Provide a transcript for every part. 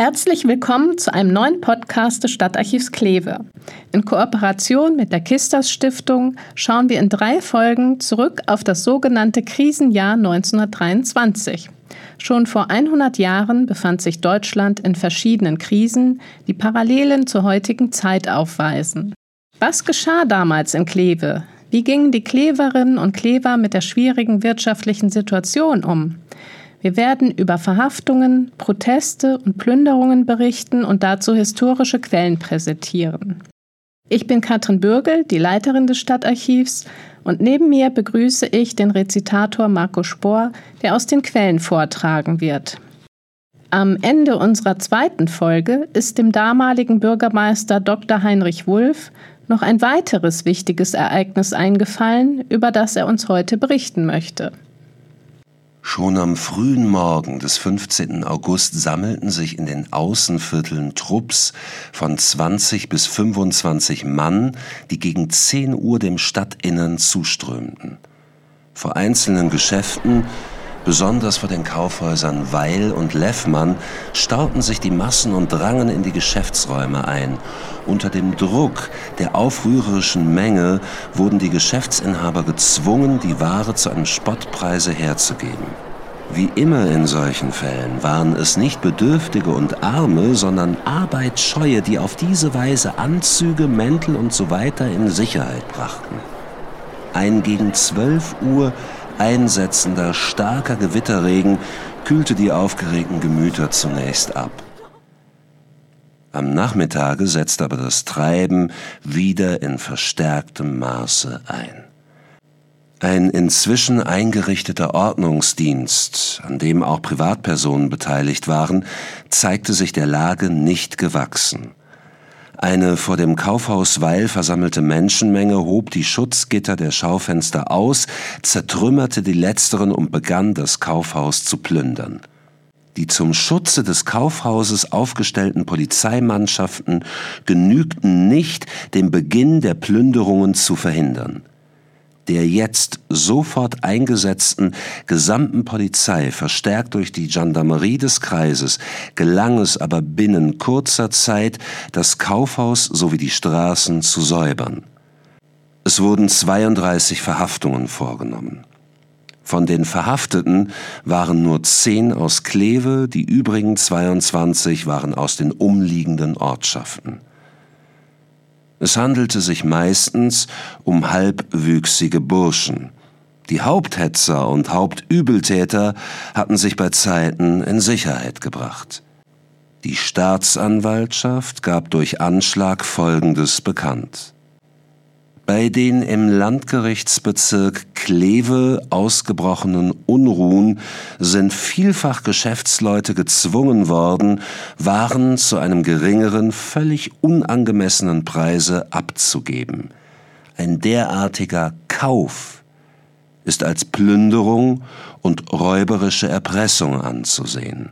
Herzlich willkommen zu einem neuen Podcast des Stadtarchivs Kleve. In Kooperation mit der Kistas Stiftung schauen wir in drei Folgen zurück auf das sogenannte Krisenjahr 1923. Schon vor 100 Jahren befand sich Deutschland in verschiedenen Krisen, die Parallelen zur heutigen Zeit aufweisen. Was geschah damals in Kleve? Wie gingen die Kleverinnen und Klever mit der schwierigen wirtschaftlichen Situation um? Wir werden über Verhaftungen, Proteste und Plünderungen berichten und dazu historische Quellen präsentieren. Ich bin Katrin Bürgel, die Leiterin des Stadtarchivs, und neben mir begrüße ich den Rezitator Marco Spohr, der aus den Quellen vortragen wird. Am Ende unserer zweiten Folge ist dem damaligen Bürgermeister Dr. Heinrich Wulff noch ein weiteres wichtiges Ereignis eingefallen, über das er uns heute berichten möchte. Schon am frühen Morgen des 15. August sammelten sich in den Außenvierteln Trupps von 20 bis 25 Mann, die gegen 10 Uhr dem Stadtinnern zuströmten. Vor einzelnen Geschäften Besonders vor den Kaufhäusern Weil und Leffmann stauten sich die Massen und drangen in die Geschäftsräume ein. Unter dem Druck der aufrührerischen Menge wurden die Geschäftsinhaber gezwungen, die Ware zu einem Spottpreise herzugeben. Wie immer in solchen Fällen waren es nicht Bedürftige und Arme, sondern Arbeitsscheue, die auf diese Weise Anzüge, Mäntel und so weiter in Sicherheit brachten. Ein gegen zwölf Uhr einsetzender, starker Gewitterregen kühlte die aufgeregten Gemüter zunächst ab. Am Nachmittage setzte aber das Treiben wieder in verstärktem Maße ein. Ein inzwischen eingerichteter Ordnungsdienst, an dem auch Privatpersonen beteiligt waren, zeigte sich der Lage nicht gewachsen. Eine vor dem Kaufhaus Weil versammelte Menschenmenge hob die Schutzgitter der Schaufenster aus, zertrümmerte die letzteren und begann das Kaufhaus zu plündern. Die zum Schutze des Kaufhauses aufgestellten Polizeimannschaften genügten nicht, den Beginn der Plünderungen zu verhindern der jetzt sofort eingesetzten gesamten Polizei, verstärkt durch die Gendarmerie des Kreises, gelang es aber binnen kurzer Zeit, das Kaufhaus sowie die Straßen zu säubern. Es wurden 32 Verhaftungen vorgenommen. Von den Verhafteten waren nur zehn aus Kleve, die übrigen 22 waren aus den umliegenden Ortschaften. Es handelte sich meistens um halbwüchsige Burschen. Die Haupthetzer und Hauptübeltäter hatten sich bei Zeiten in Sicherheit gebracht. Die Staatsanwaltschaft gab durch Anschlag Folgendes bekannt. Bei den im Landgerichtsbezirk Kleve ausgebrochenen Unruhen sind vielfach Geschäftsleute gezwungen worden, Waren zu einem geringeren, völlig unangemessenen Preise abzugeben. Ein derartiger Kauf ist als Plünderung und räuberische Erpressung anzusehen.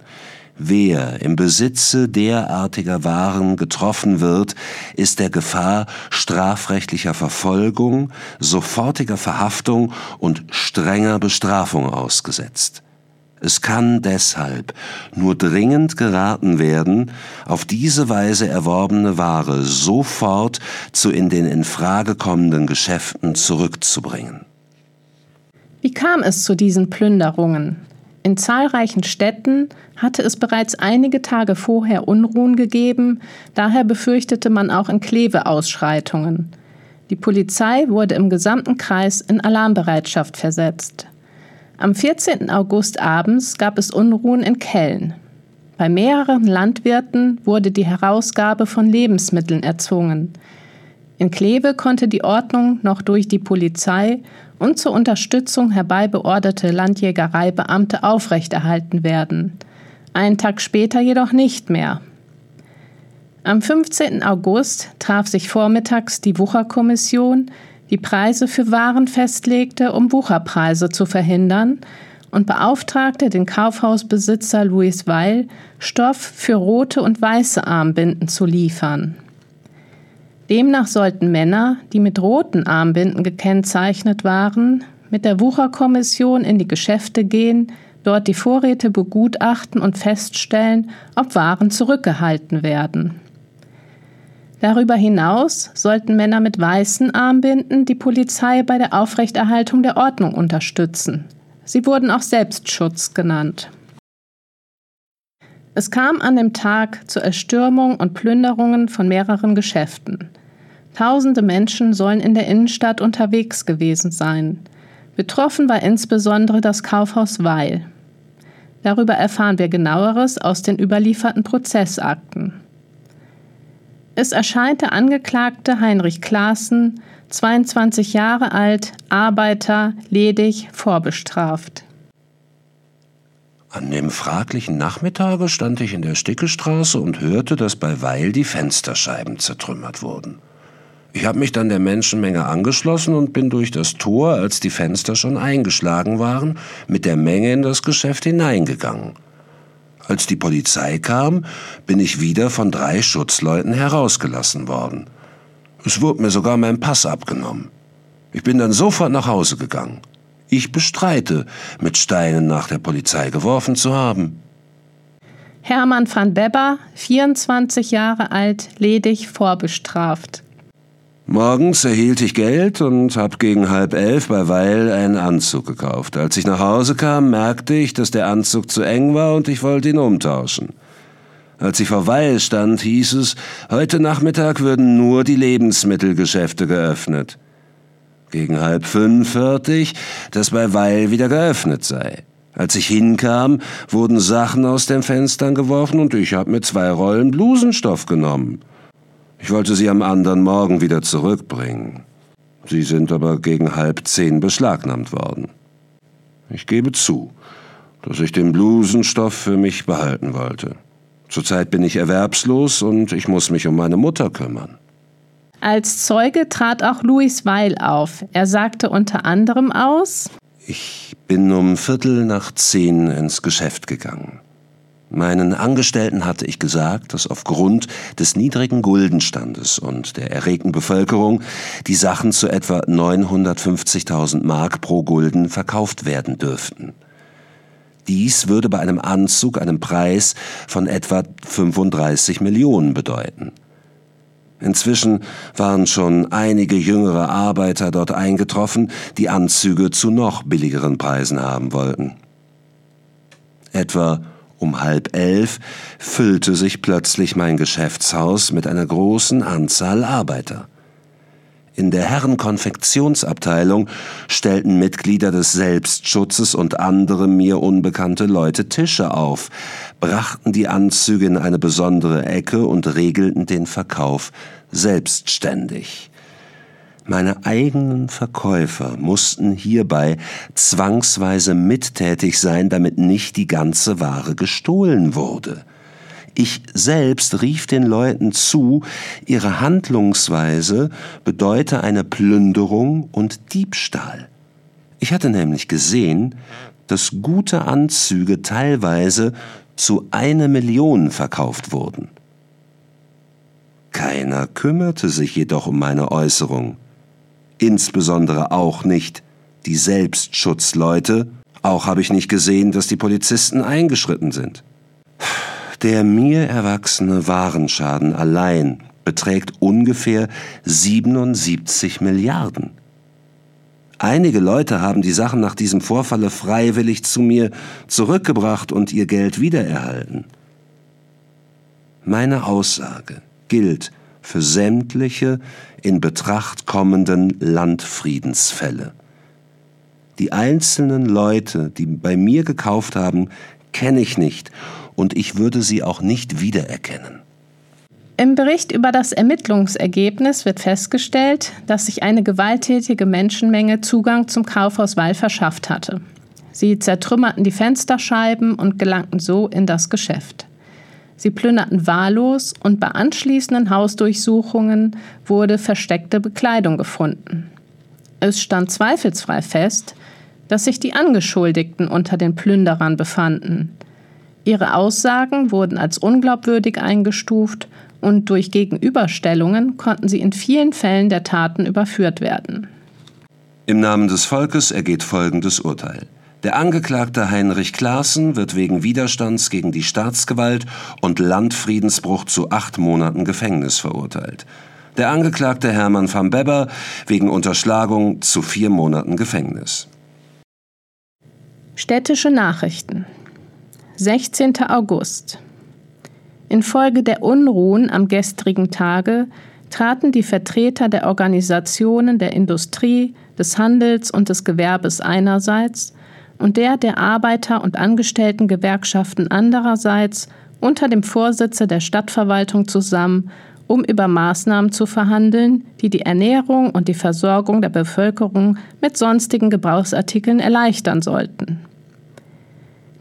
Wer im Besitze derartiger Waren getroffen wird, ist der Gefahr strafrechtlicher Verfolgung, sofortiger Verhaftung und strenger Bestrafung ausgesetzt. Es kann deshalb nur dringend geraten werden, auf diese Weise erworbene Ware sofort zu in den in Frage kommenden Geschäften zurückzubringen. Wie kam es zu diesen Plünderungen? In zahlreichen Städten hatte es bereits einige Tage vorher Unruhen gegeben, daher befürchtete man auch in Kleve Ausschreitungen. Die Polizei wurde im gesamten Kreis in Alarmbereitschaft versetzt. Am 14. August abends gab es Unruhen in Kellen. Bei mehreren Landwirten wurde die Herausgabe von Lebensmitteln erzwungen. In Kleve konnte die Ordnung noch durch die Polizei und zur Unterstützung herbeibeorderte Landjägereibeamte aufrechterhalten werden. Einen Tag später jedoch nicht mehr. Am 15. August traf sich vormittags die Wucherkommission, die Preise für Waren festlegte, um Wucherpreise zu verhindern, und beauftragte den Kaufhausbesitzer Louis Weil, Stoff für rote und weiße Armbinden zu liefern. Demnach sollten Männer, die mit roten Armbinden gekennzeichnet waren, mit der Wucherkommission in die Geschäfte gehen, dort die Vorräte begutachten und feststellen, ob Waren zurückgehalten werden. Darüber hinaus sollten Männer mit weißen Armbinden die Polizei bei der Aufrechterhaltung der Ordnung unterstützen. Sie wurden auch Selbstschutz genannt. Es kam an dem Tag zur Erstürmung und Plünderungen von mehreren Geschäften. Tausende Menschen sollen in der Innenstadt unterwegs gewesen sein. Betroffen war insbesondere das Kaufhaus Weil. Darüber erfahren wir genaueres aus den überlieferten Prozessakten. Es erscheint der Angeklagte Heinrich Klaassen, 22 Jahre alt, Arbeiter, ledig, vorbestraft. An dem fraglichen Nachmittage stand ich in der Stickestraße und hörte, dass bei Weil die Fensterscheiben zertrümmert wurden. Ich habe mich dann der Menschenmenge angeschlossen und bin durch das Tor, als die Fenster schon eingeschlagen waren, mit der Menge in das Geschäft hineingegangen. Als die Polizei kam, bin ich wieder von drei Schutzleuten herausgelassen worden. Es wurde mir sogar mein Pass abgenommen. Ich bin dann sofort nach Hause gegangen. Ich bestreite, mit Steinen nach der Polizei geworfen zu haben. Hermann van Beber, 24 Jahre alt, ledig, vorbestraft. Morgens erhielt ich Geld und hab gegen halb elf bei Weil einen Anzug gekauft. Als ich nach Hause kam, merkte ich, dass der Anzug zu eng war und ich wollte ihn umtauschen. Als ich vor Weil stand, hieß es, heute Nachmittag würden nur die Lebensmittelgeschäfte geöffnet. Gegen halb fünf hörte ich, dass bei Weil wieder geöffnet sei. Als ich hinkam, wurden Sachen aus den Fenstern geworfen und ich hab mir zwei Rollen Blusenstoff genommen. Ich wollte sie am anderen Morgen wieder zurückbringen. Sie sind aber gegen halb zehn beschlagnahmt worden. Ich gebe zu, dass ich den Blusenstoff für mich behalten wollte. Zurzeit bin ich erwerbslos und ich muss mich um meine Mutter kümmern. Als Zeuge trat auch Louis Weil auf. Er sagte unter anderem aus Ich bin um Viertel nach zehn ins Geschäft gegangen. Meinen Angestellten hatte ich gesagt, dass aufgrund des niedrigen Guldenstandes und der erregten Bevölkerung die Sachen zu etwa 950.000 Mark pro Gulden verkauft werden dürften. Dies würde bei einem Anzug einen Preis von etwa 35 Millionen bedeuten. Inzwischen waren schon einige jüngere Arbeiter dort eingetroffen, die Anzüge zu noch billigeren Preisen haben wollten. Etwa um halb elf füllte sich plötzlich mein Geschäftshaus mit einer großen Anzahl Arbeiter. In der Herrenkonfektionsabteilung stellten Mitglieder des Selbstschutzes und andere mir unbekannte Leute Tische auf, brachten die Anzüge in eine besondere Ecke und regelten den Verkauf selbstständig. Meine eigenen Verkäufer mussten hierbei zwangsweise mittätig sein, damit nicht die ganze Ware gestohlen wurde. Ich selbst rief den Leuten zu, ihre Handlungsweise bedeute eine Plünderung und Diebstahl. Ich hatte nämlich gesehen, dass gute Anzüge teilweise zu eine Million verkauft wurden. Keiner kümmerte sich jedoch um meine Äußerung insbesondere auch nicht die Selbstschutzleute, auch habe ich nicht gesehen, dass die Polizisten eingeschritten sind. Der mir erwachsene Warenschaden allein beträgt ungefähr 77 Milliarden. Einige Leute haben die Sachen nach diesem Vorfalle freiwillig zu mir zurückgebracht und ihr Geld wiedererhalten. Meine Aussage gilt für sämtliche in Betracht kommenden Landfriedensfälle. Die einzelnen Leute, die bei mir gekauft haben, kenne ich nicht und ich würde sie auch nicht wiedererkennen. Im Bericht über das Ermittlungsergebnis wird festgestellt, dass sich eine gewalttätige Menschenmenge Zugang zum Kaufhaus Wall verschafft hatte. Sie zertrümmerten die Fensterscheiben und gelangten so in das Geschäft. Sie plünderten wahllos und bei anschließenden Hausdurchsuchungen wurde versteckte Bekleidung gefunden. Es stand zweifelsfrei fest, dass sich die Angeschuldigten unter den Plünderern befanden. Ihre Aussagen wurden als unglaubwürdig eingestuft und durch Gegenüberstellungen konnten sie in vielen Fällen der Taten überführt werden. Im Namen des Volkes ergeht folgendes Urteil. Der Angeklagte Heinrich Klaassen wird wegen Widerstands gegen die Staatsgewalt und Landfriedensbruch zu acht Monaten Gefängnis verurteilt. Der Angeklagte Hermann van Beber wegen Unterschlagung zu vier Monaten Gefängnis. Städtische Nachrichten 16. August Infolge der Unruhen am gestrigen Tage traten die Vertreter der Organisationen der Industrie, des Handels und des Gewerbes einerseits und der der Arbeiter- und Angestelltengewerkschaften andererseits unter dem Vorsitze der Stadtverwaltung zusammen, um über Maßnahmen zu verhandeln, die die Ernährung und die Versorgung der Bevölkerung mit sonstigen Gebrauchsartikeln erleichtern sollten.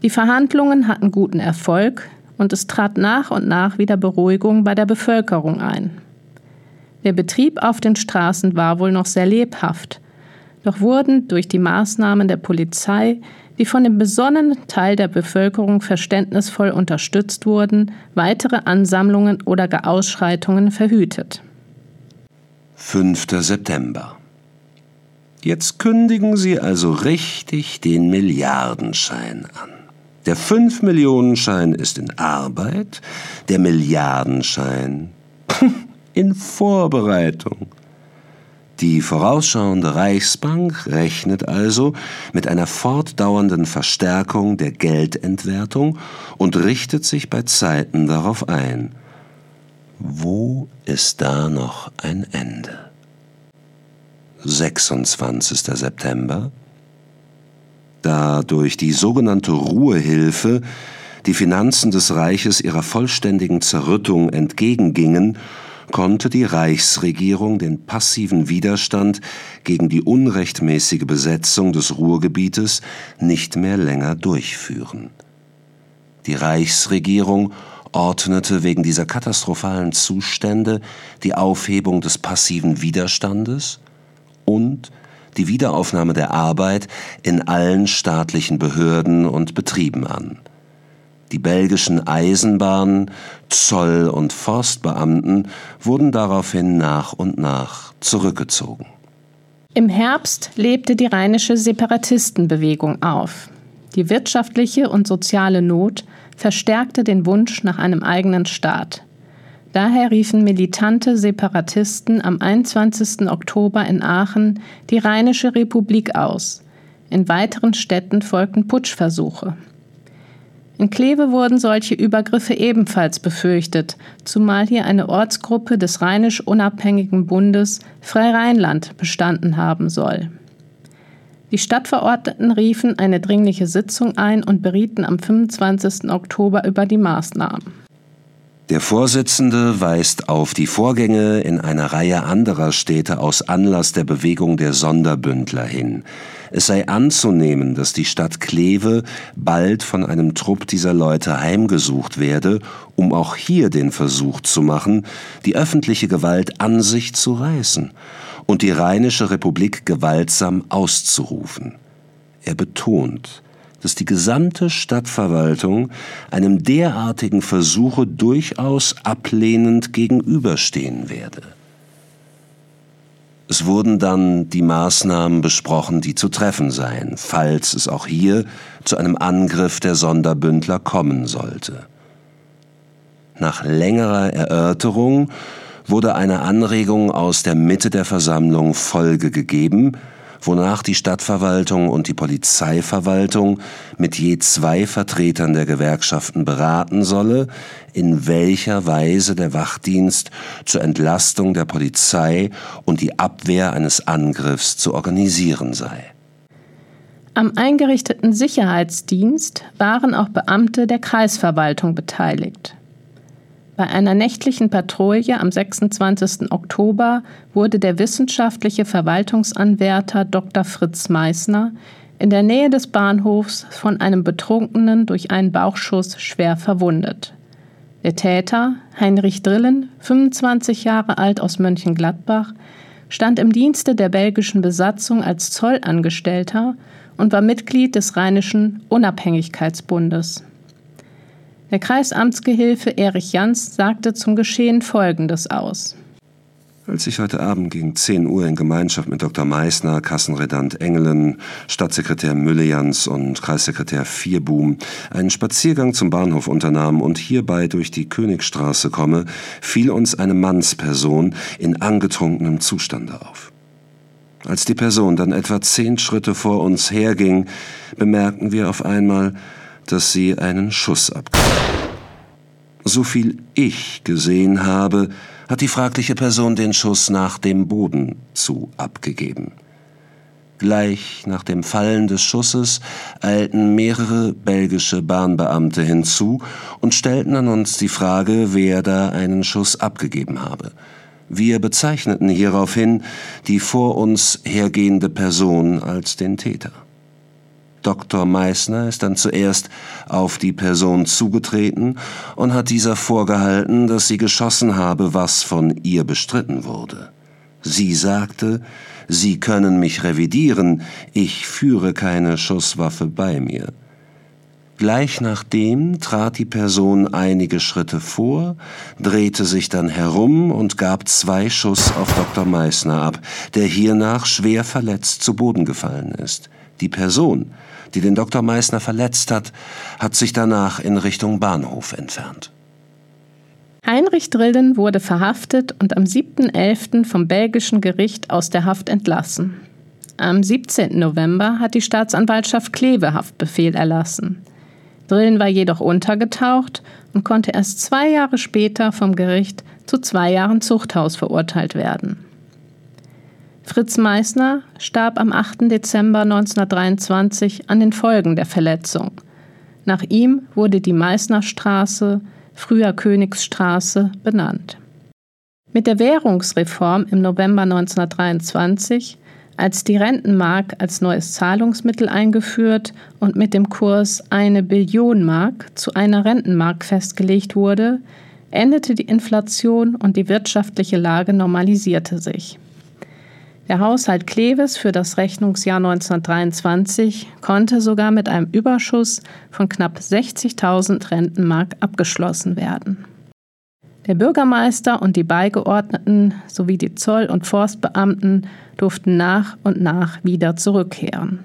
Die Verhandlungen hatten guten Erfolg und es trat nach und nach wieder Beruhigung bei der Bevölkerung ein. Der Betrieb auf den Straßen war wohl noch sehr lebhaft, doch wurden durch die Maßnahmen der Polizei, die von dem besonnenen Teil der Bevölkerung verständnisvoll unterstützt wurden, weitere Ansammlungen oder gar Ausschreitungen verhütet. 5. September. Jetzt kündigen Sie also richtig den Milliardenschein an. Der 5-Millionen-Schein ist in Arbeit, der Milliardenschein in Vorbereitung. Die vorausschauende Reichsbank rechnet also mit einer fortdauernden Verstärkung der Geldentwertung und richtet sich bei Zeiten darauf ein. Wo ist da noch ein Ende? 26. September Da durch die sogenannte Ruhehilfe die Finanzen des Reiches ihrer vollständigen Zerrüttung entgegengingen konnte die Reichsregierung den passiven Widerstand gegen die unrechtmäßige Besetzung des Ruhrgebietes nicht mehr länger durchführen. Die Reichsregierung ordnete wegen dieser katastrophalen Zustände die Aufhebung des passiven Widerstandes und die Wiederaufnahme der Arbeit in allen staatlichen Behörden und Betrieben an. Die belgischen Eisenbahnen, Zoll- und Forstbeamten wurden daraufhin nach und nach zurückgezogen. Im Herbst lebte die rheinische Separatistenbewegung auf. Die wirtschaftliche und soziale Not verstärkte den Wunsch nach einem eigenen Staat. Daher riefen militante Separatisten am 21. Oktober in Aachen die Rheinische Republik aus. In weiteren Städten folgten Putschversuche. In Kleve wurden solche Übergriffe ebenfalls befürchtet, zumal hier eine Ortsgruppe des rheinisch unabhängigen Bundes Freirheinland bestanden haben soll. Die Stadtverordneten riefen eine dringliche Sitzung ein und berieten am 25. Oktober über die Maßnahmen. Der Vorsitzende weist auf die Vorgänge in einer Reihe anderer Städte aus Anlass der Bewegung der Sonderbündler hin. Es sei anzunehmen, dass die Stadt Kleve bald von einem Trupp dieser Leute heimgesucht werde, um auch hier den Versuch zu machen, die öffentliche Gewalt an sich zu reißen und die Rheinische Republik gewaltsam auszurufen. Er betont, dass die gesamte Stadtverwaltung einem derartigen Versuche durchaus ablehnend gegenüberstehen werde. Es wurden dann die Maßnahmen besprochen, die zu treffen seien, falls es auch hier zu einem Angriff der Sonderbündler kommen sollte. Nach längerer Erörterung wurde eine Anregung aus der Mitte der Versammlung Folge gegeben, wonach die Stadtverwaltung und die Polizeiverwaltung mit je zwei Vertretern der Gewerkschaften beraten solle, in welcher Weise der Wachdienst zur Entlastung der Polizei und die Abwehr eines Angriffs zu organisieren sei. Am eingerichteten Sicherheitsdienst waren auch Beamte der Kreisverwaltung beteiligt. Bei einer nächtlichen Patrouille am 26. Oktober wurde der wissenschaftliche Verwaltungsanwärter Dr. Fritz Meissner in der Nähe des Bahnhofs von einem Betrunkenen durch einen Bauchschuss schwer verwundet. Der Täter, Heinrich Drillen, 25 Jahre alt aus Mönchengladbach, stand im Dienste der belgischen Besatzung als Zollangestellter und war Mitglied des Rheinischen Unabhängigkeitsbundes. Der Kreisamtsgehilfe Erich Jans sagte zum Geschehen Folgendes aus. Als ich heute Abend gegen 10 Uhr in Gemeinschaft mit Dr. Meissner, Kassenredant Engelen, Stadtsekretär Müllejans und Kreissekretär Vierboom einen Spaziergang zum Bahnhof unternahm und hierbei durch die Königstraße komme, fiel uns eine Mannsperson in angetrunkenem Zustande auf. Als die Person dann etwa zehn Schritte vor uns herging, bemerkten wir auf einmal, dass sie einen Schuss abgab. So viel ich gesehen habe, hat die fragliche Person den Schuss nach dem Boden zu abgegeben. Gleich nach dem Fallen des Schusses eilten mehrere belgische Bahnbeamte hinzu und stellten an uns die Frage, wer da einen Schuss abgegeben habe. Wir bezeichneten hieraufhin die vor uns hergehende Person als den Täter. Dr. Meissner ist dann zuerst auf die Person zugetreten und hat dieser vorgehalten, dass sie geschossen habe, was von ihr bestritten wurde. Sie sagte, Sie können mich revidieren, ich führe keine Schusswaffe bei mir. Gleich nachdem trat die Person einige Schritte vor, drehte sich dann herum und gab zwei Schuss auf Dr. Meissner ab, der hiernach schwer verletzt zu Boden gefallen ist. Die Person, die den Dr. Meissner verletzt hat, hat sich danach in Richtung Bahnhof entfernt. Heinrich Drillen wurde verhaftet und am 7.11. vom belgischen Gericht aus der Haft entlassen. Am 17. November hat die Staatsanwaltschaft Kleve Haftbefehl erlassen. Drillen war jedoch untergetaucht und konnte erst zwei Jahre später vom Gericht zu zwei Jahren Zuchthaus verurteilt werden. Fritz Meissner starb am 8. Dezember 1923 an den Folgen der Verletzung. Nach ihm wurde die Meißnerstraße, früher Königsstraße, benannt. Mit der Währungsreform im November 1923, als die Rentenmark als neues Zahlungsmittel eingeführt und mit dem Kurs eine Billion Mark zu einer Rentenmark festgelegt wurde, endete die Inflation und die wirtschaftliche Lage normalisierte sich. Der Haushalt Klewes für das Rechnungsjahr 1923 konnte sogar mit einem Überschuss von knapp 60.000 Rentenmark abgeschlossen werden. Der Bürgermeister und die Beigeordneten sowie die Zoll- und Forstbeamten durften nach und nach wieder zurückkehren.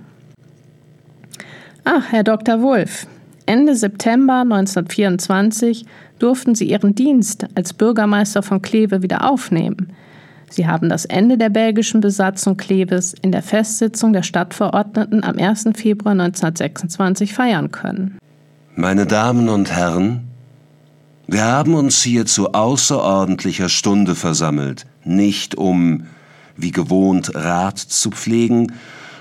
Ach, Herr Dr. Wulff, Ende September 1924 durften Sie Ihren Dienst als Bürgermeister von Kleve wieder aufnehmen – Sie haben das Ende der belgischen Besatzung Klewes in der Festsitzung der Stadtverordneten am 1. Februar 1926 feiern können. Meine Damen und Herren, wir haben uns hier zu außerordentlicher Stunde versammelt, nicht um, wie gewohnt, Rat zu pflegen,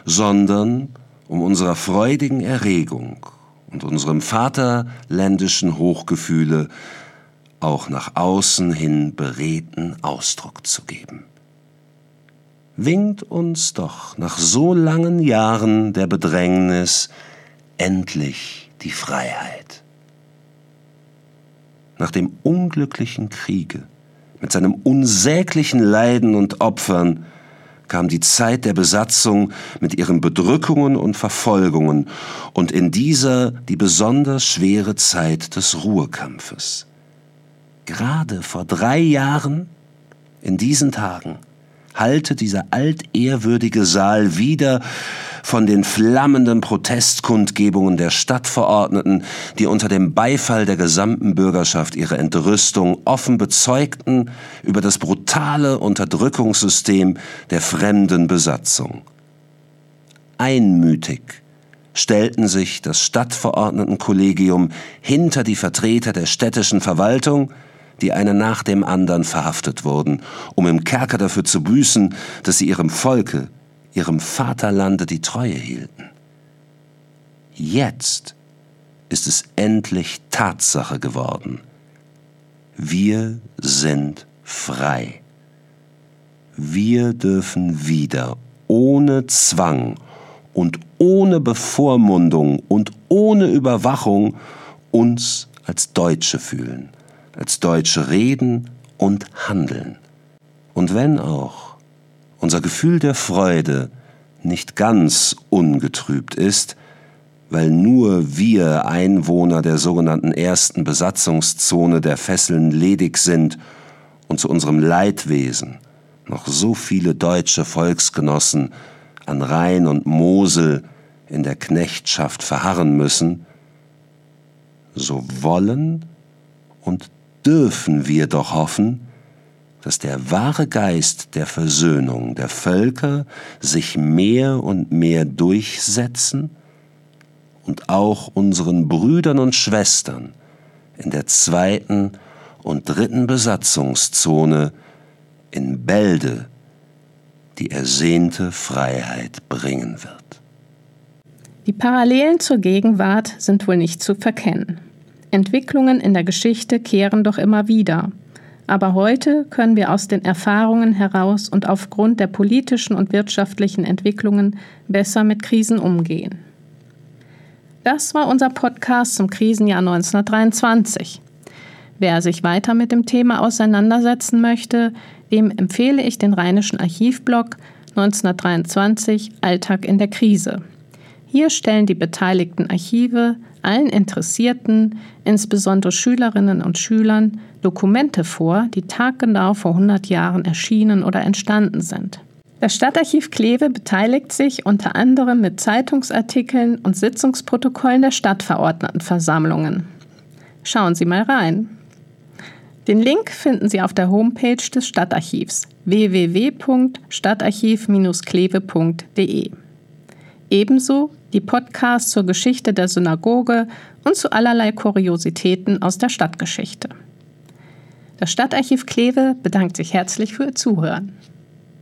sondern um unserer freudigen Erregung und unserem vaterländischen Hochgefühle auch nach außen hin beredten Ausdruck zu geben. Winkt uns doch nach so langen Jahren der Bedrängnis endlich die Freiheit. Nach dem unglücklichen Kriege mit seinem unsäglichen Leiden und Opfern kam die Zeit der Besatzung mit ihren Bedrückungen und Verfolgungen und in dieser die besonders schwere Zeit des Ruhrkampfes gerade vor drei Jahren, in diesen Tagen, halte dieser altehrwürdige Saal wieder von den flammenden Protestkundgebungen der Stadtverordneten, die unter dem Beifall der gesamten Bürgerschaft ihre Entrüstung offen bezeugten über das brutale Unterdrückungssystem der fremden Besatzung. Einmütig stellten sich das Stadtverordnetenkollegium hinter die Vertreter der städtischen Verwaltung, die eine nach dem anderen verhaftet wurden, um im Kerker dafür zu büßen, dass sie ihrem Volke, ihrem Vaterlande die Treue hielten. Jetzt ist es endlich Tatsache geworden. Wir sind frei. Wir dürfen wieder ohne Zwang und ohne Bevormundung und ohne Überwachung uns als Deutsche fühlen als Deutsche reden und handeln. Und wenn auch unser Gefühl der Freude nicht ganz ungetrübt ist, weil nur wir Einwohner der sogenannten ersten Besatzungszone der Fesseln ledig sind und zu unserem Leidwesen noch so viele deutsche Volksgenossen an Rhein und Mosel in der Knechtschaft verharren müssen, so wollen und dürfen wir doch hoffen, dass der wahre Geist der Versöhnung der Völker sich mehr und mehr durchsetzen und auch unseren Brüdern und Schwestern in der zweiten und dritten Besatzungszone in Bälde die ersehnte Freiheit bringen wird. Die Parallelen zur Gegenwart sind wohl nicht zu verkennen. Entwicklungen in der Geschichte kehren doch immer wieder. Aber heute können wir aus den Erfahrungen heraus und aufgrund der politischen und wirtschaftlichen Entwicklungen besser mit Krisen umgehen. Das war unser Podcast zum Krisenjahr 1923. Wer sich weiter mit dem Thema auseinandersetzen möchte, dem empfehle ich den Rheinischen Archivblog 1923 Alltag in der Krise. Hier stellen die beteiligten Archive allen Interessierten, insbesondere Schülerinnen und Schülern, Dokumente vor, die taggenau vor 100 Jahren erschienen oder entstanden sind. Das Stadtarchiv Kleve beteiligt sich unter anderem mit Zeitungsartikeln und Sitzungsprotokollen der Stadtverordnetenversammlungen. Schauen Sie mal rein. Den Link finden Sie auf der Homepage des Stadtarchivs www.stadtarchiv-kleve.de. Ebenso die Podcasts zur Geschichte der Synagoge und zu allerlei Kuriositäten aus der Stadtgeschichte. Das Stadtarchiv Kleve bedankt sich herzlich für Ihr Zuhören.